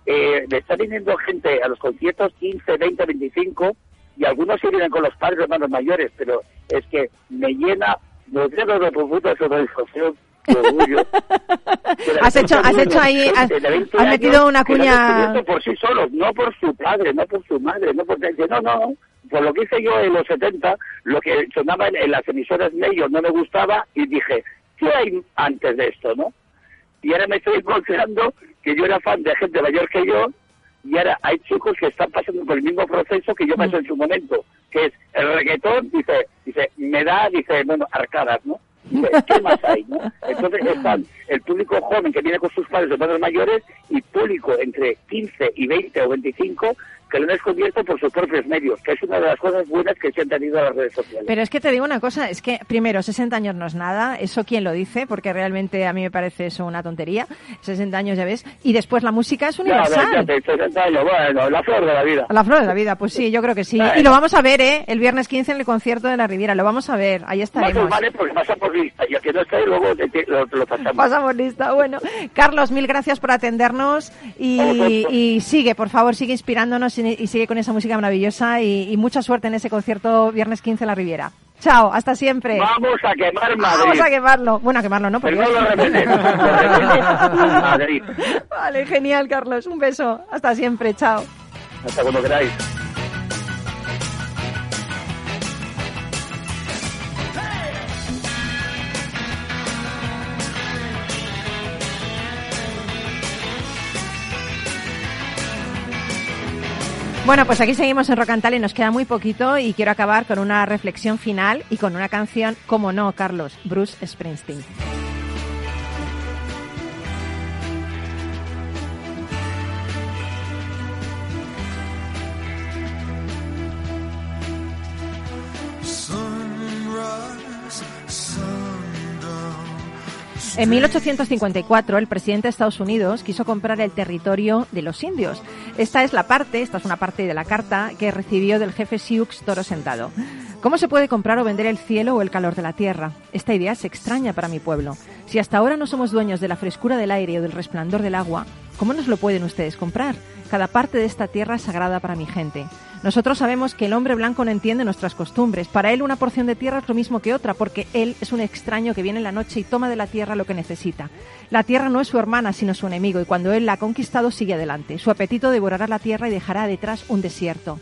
eh, me está viniendo gente a los conciertos 15, 20, 25 y algunos sí vienen con los padres hermanos mayores, pero es que me llena los dedos de puta satisfacción de orgullo. (laughs) Has hecho- has hecho ahí- has- de 20 has años metido una cuña- por sí solos, no por su padre, no por su madre, no por no, no, por lo que hice yo en los 70, lo que sonaba en, en las emisoras medios no me gustaba y dije, ¿qué hay antes de esto, no? Y ahora me estoy encontrando que yo era fan de gente mayor que yo y ahora hay chicos que están pasando por el mismo proceso que yo pasé en su momento, que es el reggaetón, dice, dice, me da, dice, bueno, arcadas, ¿no? ¿qué más hay, no? Entonces están el público joven que viene con sus padres de padres mayores y público entre 15 y 20 o 25 que lo han descubierto por sus propios medios, que es una de las cosas buenas que se han tenido las redes sociales. Pero es que te digo una cosa, es que primero, 60 años no es nada, eso quién lo dice, porque realmente a mí me parece eso una tontería, 60 años ya ves, y después la música es universal. ya, 60 años, bueno, la flor de la vida. La flor de la vida, pues sí, yo creo que sí. Bueno. Y lo vamos a ver, ¿eh? El viernes 15 en el concierto de la Riviera, lo vamos a ver, ahí Más estaremos. os vale porque pasa por lista, y al que no esté, luego te- te- lo, lo pasamos. Pasamos lista. Bueno, Carlos, mil gracias por atendernos y, y sigue, por favor, sigue inspirándonos y, sigue con esa música maravillosa y, y mucha suerte en ese concierto viernes 15 en la Riviera. Chao, hasta siempre. Vamos a quemar Madrid. Vamos a quemarlo. Bueno, a quemarlo, ¿no? Pero no lo Madrid. (laughs) Vale, genial, Carlos. Un beso. Hasta siempre. Chao. Hasta cuando queráis. Bueno, pues aquí seguimos en Rocantal y nos queda muy poquito y quiero acabar con una reflexión final y con una canción, como no, Carlos, Bruce Springsteen. En 1854, el presidente de Estados Unidos quiso comprar el territorio de los indios. Esta es la parte, esta es una parte de la carta que recibió del jefe Sioux Toro Sentado. ¿Cómo se puede comprar o vender el cielo o el calor de la tierra? Esta idea es extraña para mi pueblo. Si hasta ahora no somos dueños de la frescura del aire o del resplandor del agua, ¿cómo nos lo pueden ustedes comprar? Cada parte de esta tierra es sagrada para mi gente. Nosotros sabemos que el hombre blanco no entiende nuestras costumbres. Para él una porción de tierra es lo mismo que otra, porque él es un extraño que viene en la noche y toma de la tierra lo que necesita. La tierra no es su hermana, sino su enemigo, y cuando él la ha conquistado sigue adelante. Su apetito devorará la tierra y dejará detrás un desierto.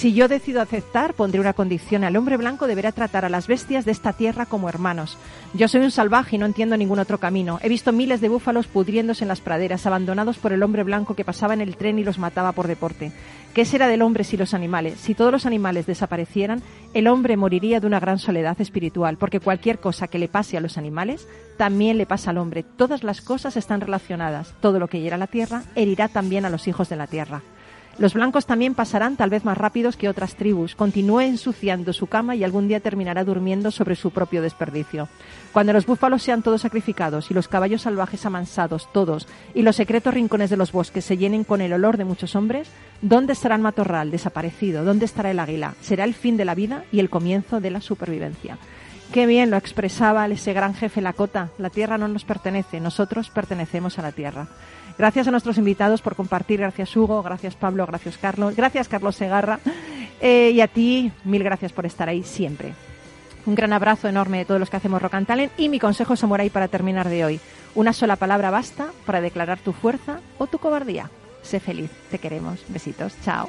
Si yo decido aceptar, pondré una condición. Al hombre blanco deberá tratar a las bestias de esta tierra como hermanos. Yo soy un salvaje y no entiendo ningún otro camino. He visto miles de búfalos pudriéndose en las praderas, abandonados por el hombre blanco que pasaba en el tren y los mataba por deporte. ¿Qué será del hombre si los animales? Si todos los animales desaparecieran, el hombre moriría de una gran soledad espiritual, porque cualquier cosa que le pase a los animales, también le pasa al hombre. Todas las cosas están relacionadas. Todo lo que hiera la tierra, herirá también a los hijos de la tierra. Los blancos también pasarán tal vez más rápidos que otras tribus. Continúe ensuciando su cama y algún día terminará durmiendo sobre su propio desperdicio. Cuando los búfalos sean todos sacrificados y los caballos salvajes amansados todos y los secretos rincones de los bosques se llenen con el olor de muchos hombres, ¿dónde estará el matorral desaparecido? ¿Dónde estará el águila? Será el fin de la vida y el comienzo de la supervivencia. Qué bien lo expresaba ese gran jefe Lakota. La tierra no nos pertenece, nosotros pertenecemos a la tierra. Gracias a nuestros invitados por compartir. Gracias Hugo, gracias Pablo, gracias Carlos, gracias Carlos Segarra. Eh, y a ti, mil gracias por estar ahí siempre. Un gran abrazo enorme de todos los que hacemos Rock and Talent y mi consejo samurai para terminar de hoy. Una sola palabra basta para declarar tu fuerza o tu cobardía. Sé feliz, te queremos. Besitos, chao.